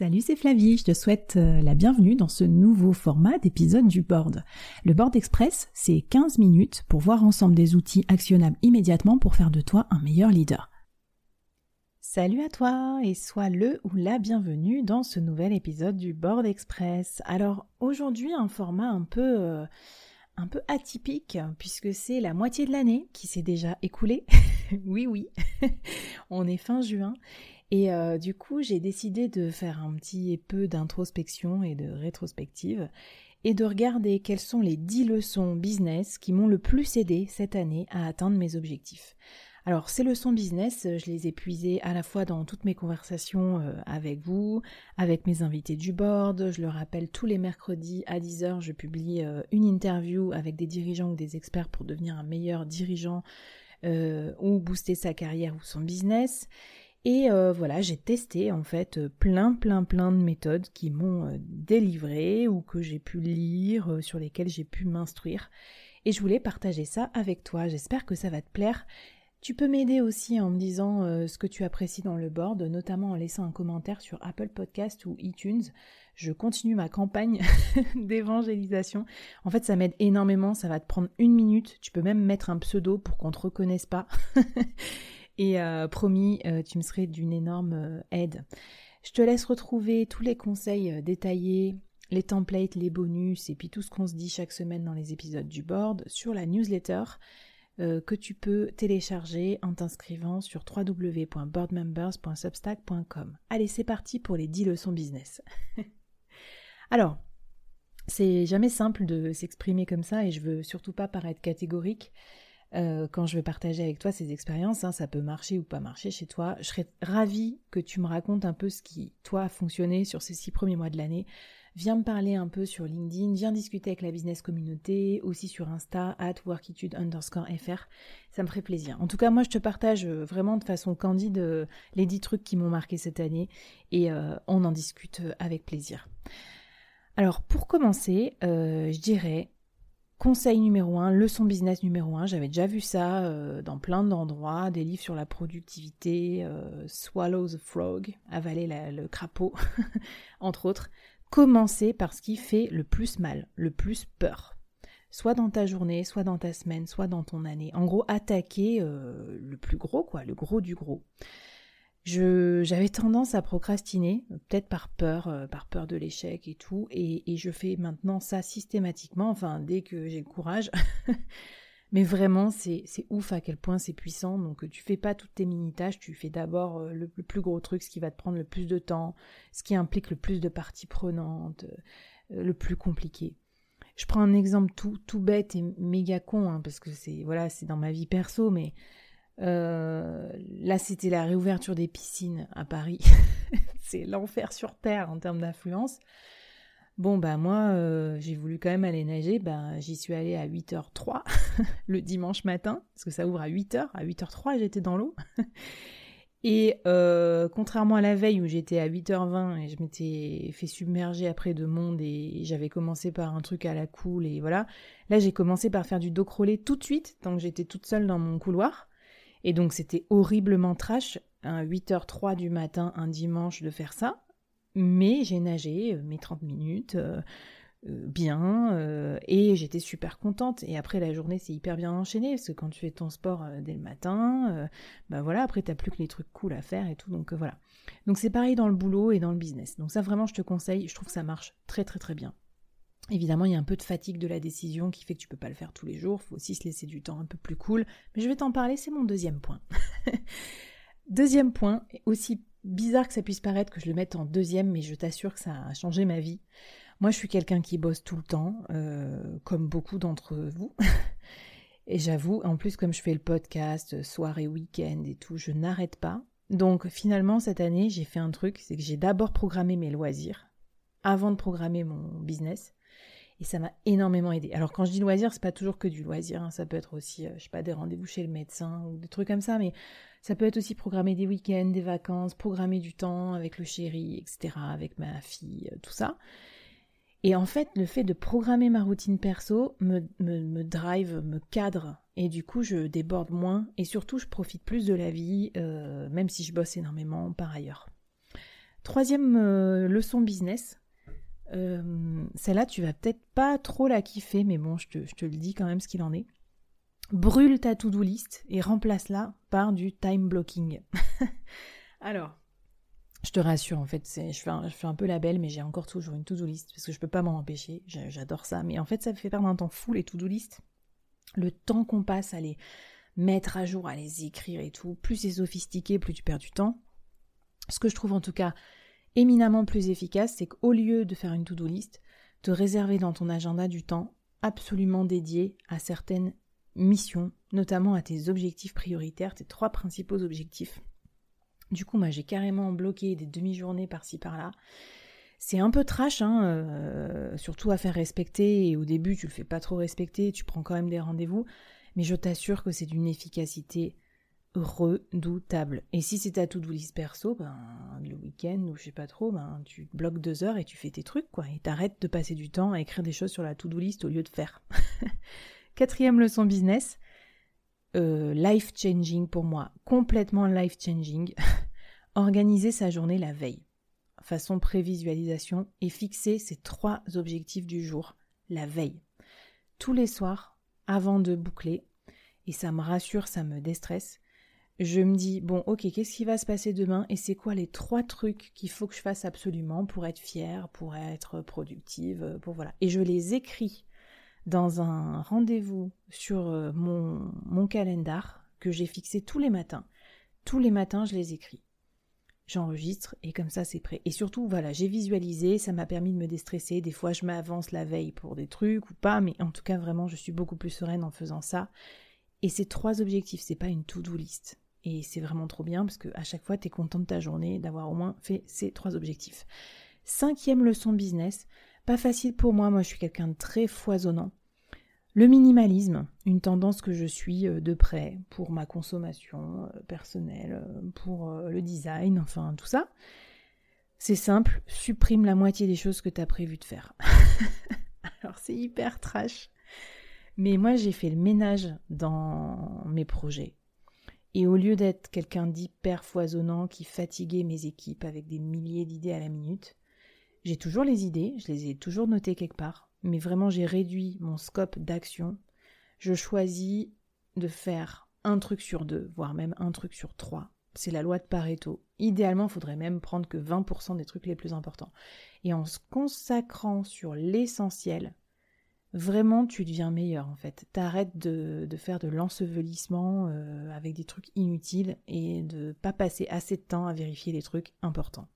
Salut, c'est Flavie, je te souhaite euh, la bienvenue dans ce nouveau format d'épisode du board. Le board express, c'est 15 minutes pour voir ensemble des outils actionnables immédiatement pour faire de toi un meilleur leader. Salut à toi et sois le ou la bienvenue dans ce nouvel épisode du board express. Alors aujourd'hui un format un peu euh, un peu atypique puisque c'est la moitié de l'année qui s'est déjà écoulée. oui oui, on est fin juin et euh, du coup, j'ai décidé de faire un petit peu d'introspection et de rétrospective et de regarder quelles sont les 10 leçons business qui m'ont le plus aidé cette année à atteindre mes objectifs. Alors ces leçons business, je les ai puisées à la fois dans toutes mes conversations euh, avec vous, avec mes invités du board. Je le rappelle, tous les mercredis à 10h, je publie euh, une interview avec des dirigeants ou des experts pour devenir un meilleur dirigeant ou booster sa carrière ou son business. Et euh, voilà, j'ai testé en fait euh, plein plein plein de méthodes qui m'ont euh, délivré ou que j'ai pu lire, sur lesquelles j'ai pu m'instruire. Et je voulais partager ça avec toi. J'espère que ça va te plaire. Tu peux m'aider aussi en me disant ce que tu apprécies dans le board, notamment en laissant un commentaire sur Apple Podcast ou iTunes. Je continue ma campagne d'évangélisation. En fait, ça m'aide énormément. Ça va te prendre une minute. Tu peux même mettre un pseudo pour qu'on te reconnaisse pas. Et euh, promis, euh, tu me serais d'une énorme euh, aide. Je te laisse retrouver tous les conseils détaillés, les templates, les bonus et puis tout ce qu'on se dit chaque semaine dans les épisodes du board sur la newsletter que tu peux télécharger en t'inscrivant sur www.boardmembers.substack.com. Allez, c'est parti pour les 10 leçons business. Alors, c'est jamais simple de s'exprimer comme ça et je veux surtout pas paraître catégorique. Euh, quand je vais partager avec toi ces expériences, hein, ça peut marcher ou pas marcher chez toi. Je serais ravie que tu me racontes un peu ce qui, toi, a fonctionné sur ces six premiers mois de l'année. Viens me parler un peu sur LinkedIn, viens discuter avec la business communauté, aussi sur Insta, at workitude underscore fr. Ça me ferait plaisir. En tout cas, moi, je te partage euh, vraiment de façon candide euh, les dix trucs qui m'ont marqué cette année et on en discute avec plaisir. Alors, pour commencer, je dirais Conseil numéro 1, leçon business numéro 1, j'avais déjà vu ça euh, dans plein d'endroits, des livres sur la productivité, euh, Swallow the Frog, avaler le crapaud, entre autres. Commencez par ce qui fait le plus mal, le plus peur. Soit dans ta journée, soit dans ta semaine, soit dans ton année. En gros, attaquer euh, le plus gros, quoi, le gros du gros j'avais tendance à procrastiner, peut-être par peur, euh, par peur de l'échec et tout, et, je fais maintenant ça systématiquement, enfin dès que j'ai le courage. Mais vraiment, c'est ouf à quel point c'est puissant. Donc, tu fais pas toutes tes mini-tâches, tu fais d'abord euh, le, plus gros truc, ce qui va te prendre le plus de temps, ce qui implique le plus de parties prenantes, euh, le plus compliqué. Je prends un exemple tout, tout bête et méga con, hein, parce que c'est voilà, c'est dans ma vie perso, mais euh, là, c'était la réouverture des piscines à Paris. c'est l'enfer sur Terre en termes d'influence. Bon, bah moi, euh, j'ai voulu quand même aller nager. Bah, j'y suis allée à 8h03 le dimanche matin, parce que ça ouvre à 8h. À 8h03, j'étais dans l'eau. Et euh, contrairement à la veille où j'étais à 8h20 et je m'étais fait submerger après de monde et j'avais commencé par un truc à la cool et voilà, là j'ai commencé par faire du dos crawlé tout de suite, donc j'étais toute seule dans mon couloir. Et donc c'était horriblement trash, à 8h03 du matin un dimanche de faire ça. Mais j'ai nagé euh, mes 30 minutes euh, euh, bien et j'étais super contente. Et après la journée c'est hyper bien enchaîné parce que quand tu fais ton sport dès le matin, bah voilà, après t'as plus que les trucs cool à faire et tout. Donc voilà. Donc c'est pareil dans le boulot et dans le business. Donc ça vraiment je te conseille, je trouve que ça marche très très très bien. Évidemment, il y a un peu de fatigue de la décision qui fait que tu peux pas le faire tous les jours. Il faut aussi se laisser du temps un peu plus cool. Mais je vais t'en parler, c'est mon deuxième point. deuxième point, aussi bizarre que ça puisse paraître que je le mette en deuxième, mais je t'assure que ça a changé ma vie. Moi, je suis quelqu'un qui bosse tout le temps, euh, comme beaucoup d'entre vous. et j'avoue, en plus, comme je fais le podcast, soirée, week-end et tout, je n'arrête pas. Donc finalement, cette année, j'ai fait un truc, c'est que j'ai d'abord programmé mes loisirs avant de programmer mon business. Et ça m'a énormément aidé. Alors quand je dis loisir, c'est pas toujours que du loisir, hein. ça peut être aussi, euh, je sais pas, des rendez-vous chez le médecin ou des trucs comme ça, mais ça peut être aussi programmer des week-ends, des vacances, programmer du temps avec le chéri, etc., avec ma fille, euh, tout ça. Et en fait, le fait de programmer ma routine perso me, drive, me cadre, et du coup, je déborde moins, et surtout, je profite plus de la vie, euh, même si je bosse énormément par ailleurs. Troisième leçon business. Celle-là, tu vas peut-être pas trop la kiffer, mais bon, je te, le dis quand même ce qu'il en est. Brûle ta to-do list et remplace-la par du time blocking. Alors, je te rassure, en fait, je fais, un, je fais un peu la belle, mais j'ai encore toujours une to-do list parce que je peux pas m'en empêcher. J'adore ça. Mais en fait, ça me fait perdre un temps fou les to-do list. Le temps qu'on passe à les mettre à jour, à les écrire et tout, plus c'est sophistiqué, plus tu perds du temps. Ce que je trouve en tout cas éminemment plus efficace, c'est qu'au lieu de faire une to-do list, te réserver dans ton agenda du temps absolument dédié à certaines missions, notamment à tes objectifs prioritaires, tes trois principaux objectifs du coup, moi, j'ai carrément bloqué des demi-journées par-ci par-là. C'est un peu trash, hein, euh, surtout à faire respecter. Et au début, tu le fais pas trop respecter, tu prends quand même des rendez-vous. Mais je t'assure que c'est d'une efficacité redoutable. Et si c'est ta to-do list perso, ben, le week-end ou je sais pas trop, ben, tu bloques deux heures et tu fais tes trucs, quoi. Et t'arrêtes de passer du temps à écrire des choses sur la to-do list au lieu de faire. Quatrième leçon business, euh, life changing pour moi, complètement life changing. Organiser sa journée la veille, façon prévisualisation, et fixer ses trois objectifs du jour la veille. Tous les soirs, avant de boucler, et ça me rassure, ça me déstresse, je me dis, bon, ok, qu'est-ce qui va se passer demain et c'est quoi les trois trucs qu'il faut que je fasse absolument pour être fière, pour être productive, pour voilà. Et je les écris dans un rendez-vous sur euh, mon, mon calendar que j'ai fixé tous les matins. Tous les matins, je les écris. J'enregistre et comme ça, c'est prêt. Et surtout, voilà, j'ai visualisé, ça m'a permis de me déstresser. Des fois, je m'avance la veille pour des trucs ou pas, mais en tout cas, vraiment, je suis beaucoup plus sereine en faisant ça. Et ces trois objectifs, c'est pas une to-do list. Et c'est vraiment trop bien parce que à chaque fois, tu es content de ta journée d'avoir au moins fait ces trois objectifs. Cinquième leçon business, pas facile pour moi, moi je suis quelqu'un de très foisonnant. Le minimalisme, une tendance que je suis euh, de près pour ma consommation euh, personnelle, euh, pour le design, enfin tout ça. C'est simple, supprime la moitié des choses que tu as prévu de faire. Alors c'est hyper trash. Mais moi j'ai fait le ménage dans mes projets. Et au lieu d'être quelqu'un d'hyper foisonnant qui fatiguait mes équipes avec des milliers d'idées à la minute, j'ai toujours les idées, je les ai toujours notées quelque part, mais vraiment j'ai réduit mon scope d'action. Je choisis de faire un truc sur deux, voire même un truc sur trois. C'est la loi de Pareto. Idéalement, il faudrait même prendre que 20% des trucs les plus importants. Et en se consacrant sur l'essentiel, vraiment tu deviens meilleur en fait. T'arrêtes de, de faire de l'ensevelissement euh, avec des trucs inutiles et de pas passer assez de temps à vérifier les trucs importants.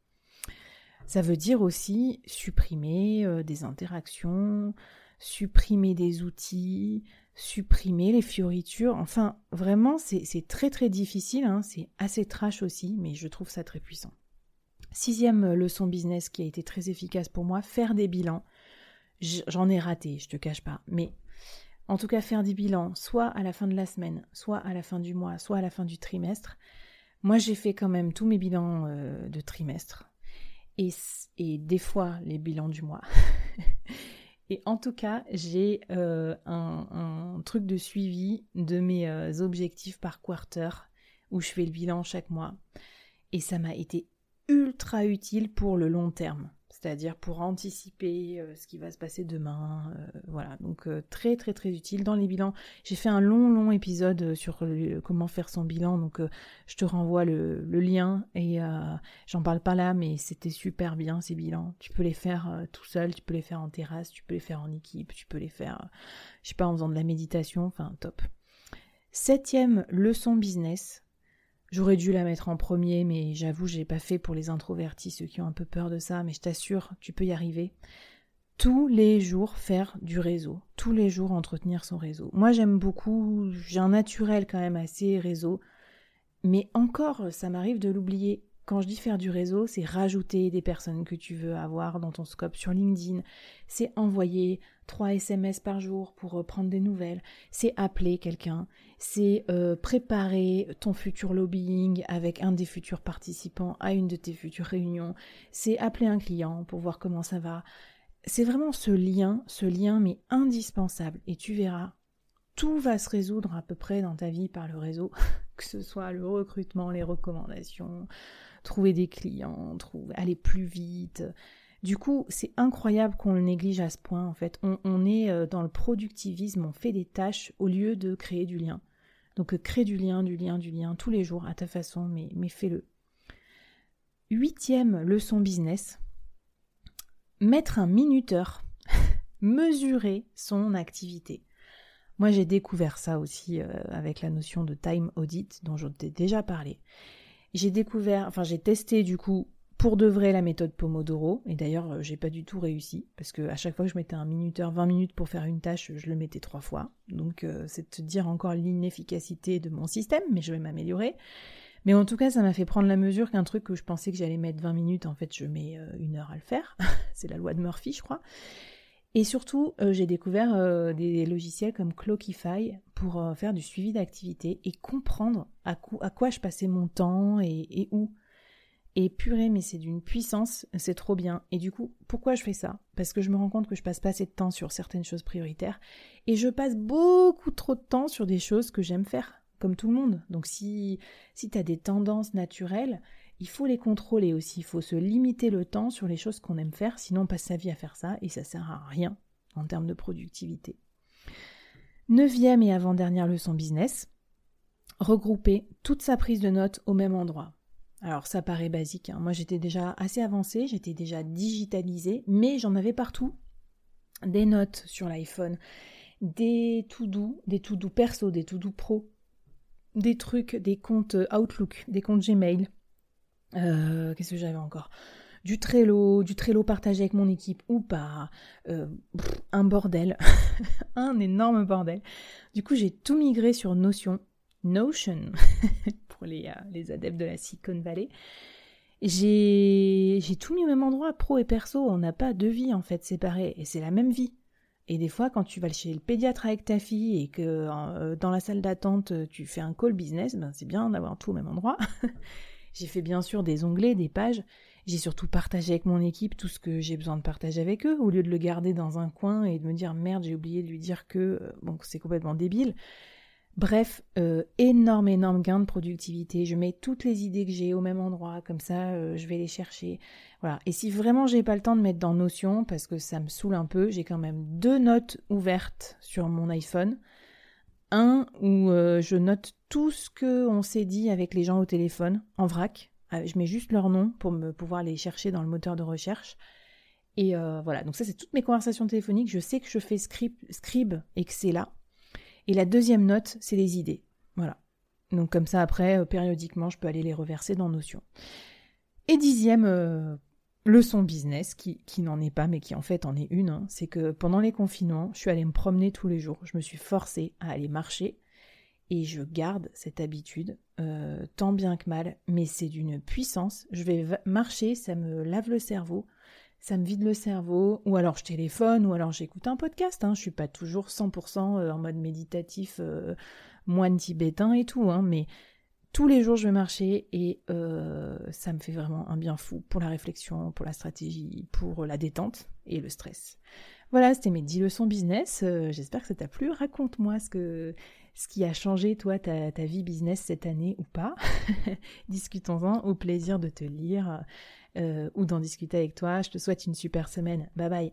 Ça veut dire aussi supprimer euh, des interactions, supprimer des outils, supprimer les fioritures. Enfin, vraiment, c'est très très difficile, hein. c'est assez trash aussi, mais je trouve ça très puissant. Sixième leçon business qui a été très efficace pour moi, faire des bilans. J'en ai raté, je te cache pas, mais en tout cas faire des bilans, soit à la fin de la semaine, soit à la fin du mois, soit à la fin du trimestre. Moi, j'ai fait quand même tous mes bilans euh, de trimestre et, des fois les bilans du mois. et en tout cas, j'ai euh, un, truc de suivi de mes euh, objectifs par quarter où je fais le bilan chaque mois. Et ça m'a été ultra utile pour le long terme c'est-à-dire pour anticiper euh, ce qui va se passer demain. Euh, voilà, donc euh, très très très utile dans les bilans. J'ai fait un long long épisode sur comment faire son bilan, donc je te renvoie le, lien et j'en parle pas là, mais c'était super bien ces bilans. Tu peux les faire tout seul, tu peux les faire en terrasse, tu peux les faire en équipe, tu peux les faire, je sais pas, en faisant de la méditation, enfin top. Septième leçon business, J'aurais dû la mettre en premier, mais j'avoue, je l'ai pas fait pour les introvertis, ceux qui ont un peu peur de ça, mais je t'assure, tu peux y arriver. Tous les jours faire du réseau, tous les jours entretenir son réseau. Moi, j'aime beaucoup, j'ai un naturel quand même assez réseau, mais encore, ça m'arrive de l'oublier. Quand je dis faire du réseau, c'est rajouter des personnes que tu veux avoir dans ton scope sur LinkedIn, c'est envoyer trois SMS par jour pour euh, prendre des nouvelles, c'est appeler quelqu'un, c'est euh, préparer ton futur lobbying avec un des futurs participants à une de tes futures réunions, c'est appeler un client pour voir comment ça va. C'est vraiment ce lien, ce lien mais indispensable. Et tu verras, tout va se résoudre à peu près dans ta vie par le réseau, que ce soit le recrutement, les recommandations, trouver des clients, aller plus vite. Du coup, c'est incroyable qu'on le néglige à ce point, en fait. On, est euh, dans le productivisme, on fait des tâches au lieu de créer du lien. Donc, crée du lien, du lien, du lien, tous les jours, à ta façon, mais, mais fais-le. Huitième leçon business, mettre un minuteur, mesurer son activité. Moi, j'ai découvert ça aussi euh, avec la notion de time audit dont je t'ai déjà parlé. J'ai découvert, enfin, j'ai testé du coup pour de vrai la méthode Pomodoro et d'ailleurs, euh, j'ai pas du tout réussi parce que à chaque fois que je mettais un minuteur 20 minutes pour faire une tâche, je le mettais trois fois. Donc, euh, c'est te dire encore l'inefficacité de mon système, mais je vais m'améliorer. Mais en tout cas, ça m'a fait prendre la mesure qu'un truc que je pensais que j'allais mettre 20 minutes, en fait, je mets une heure à le faire. c'est la loi de Murphy, je crois. Et surtout, euh, j'ai découvert euh, des logiciels comme Clockify pour euh, faire du suivi d'activité et comprendre à, quoi je passais mon temps et, où. Et purée, mais c'est d'une puissance, c'est trop bien. Et du coup, pourquoi je fais ça? Parce que je me rends compte que je passe pas assez de temps sur certaines choses prioritaires et je passe beaucoup trop de temps sur des choses que j'aime faire, comme tout le monde. Donc si, si tu as des tendances naturelles, il faut les contrôler aussi, il faut se limiter le temps sur les choses qu'on aime faire, sinon on passe sa vie à faire ça et ça sert à rien en termes de productivité. Neuvième et avant-dernière leçon business, regrouper toute sa prise de notes au même endroit. Alors ça paraît basique, hein. moi j'étais déjà assez avancée, j'étais déjà digitalisée, mais j'en avais partout. Des notes sur l'iPhone, des tout doux, des tout doux perso, des tout doux pro, des trucs, des comptes Outlook, des comptes Gmail, euh, qu'est-ce que j'avais encore? Du Trello, du Trello partagé avec mon équipe ou pas, euh, un bordel, un énorme bordel. Du coup, j'ai tout migré sur Notion, Notion, pour les, euh, les, adeptes de la Silicon Valley. J'ai tout mis au même endroit, pro et perso, on n'a pas deux vies en fait séparées, et c'est la même vie. Et des fois, quand tu vas chez le pédiatre avec ta fille et que dans la salle d'attente, tu fais un call business, ben c'est bien d'avoir tout au même endroit. J'ai fait bien sûr des onglets, des pages. J'ai surtout partagé avec mon équipe tout ce que j'ai besoin de partager avec eux, au lieu de le garder dans un coin et de me dire merde, j'ai oublié de lui dire que euh, bon, c'est complètement débile. Bref, euh, énorme, énorme gain de productivité. Je mets toutes les idées que j'ai au même endroit, comme ça, euh, je vais les chercher. Voilà. Et si vraiment j'ai pas le temps de mettre dans Notion, parce que ça me saoule un peu, j'ai quand même deux notes ouvertes sur mon iPhone. Un où je note tout ce qu'on s'est dit avec les gens au téléphone, en vrac. Euh, je mets juste leur nom pour me pouvoir les chercher dans le moteur de recherche. Et euh, voilà, donc ça c'est toutes mes conversations téléphoniques. Je sais que je fais scribe, scribe et que c'est là. Et la deuxième note, c'est les idées. Voilà. Donc comme ça après, euh, périodiquement, je peux aller les reverser dans Notion. Et dixième leçon business, qui, n'en est pas, mais qui en fait en est une, hein, c'est que pendant les confinements, je suis allée me promener tous les jours. Je me suis forcée à aller marcher et je garde cette habitude, euh, tant bien que mal, mais c'est d'une puissance. Je vais marcher, ça me lave le cerveau, ça me vide le cerveau, ou alors je téléphone, ou alors j'écoute un podcast. Hein. Je suis pas toujours 100% euh, en mode méditatif, euh, moine tibétain et tout, hein, mais tous les jours je vais marcher et ça me fait vraiment un bien fou pour la réflexion, pour la stratégie, pour la détente et le stress. Voilà, c'était mes 10 leçons business. J'espère que ça t'a plu. Raconte-moi ce que ce qui a changé, toi, ta, vie business cette année ou pas. Discutons-en, au plaisir de te lire euh, ou d'en discuter avec toi. Je te souhaite une super semaine. Bye bye.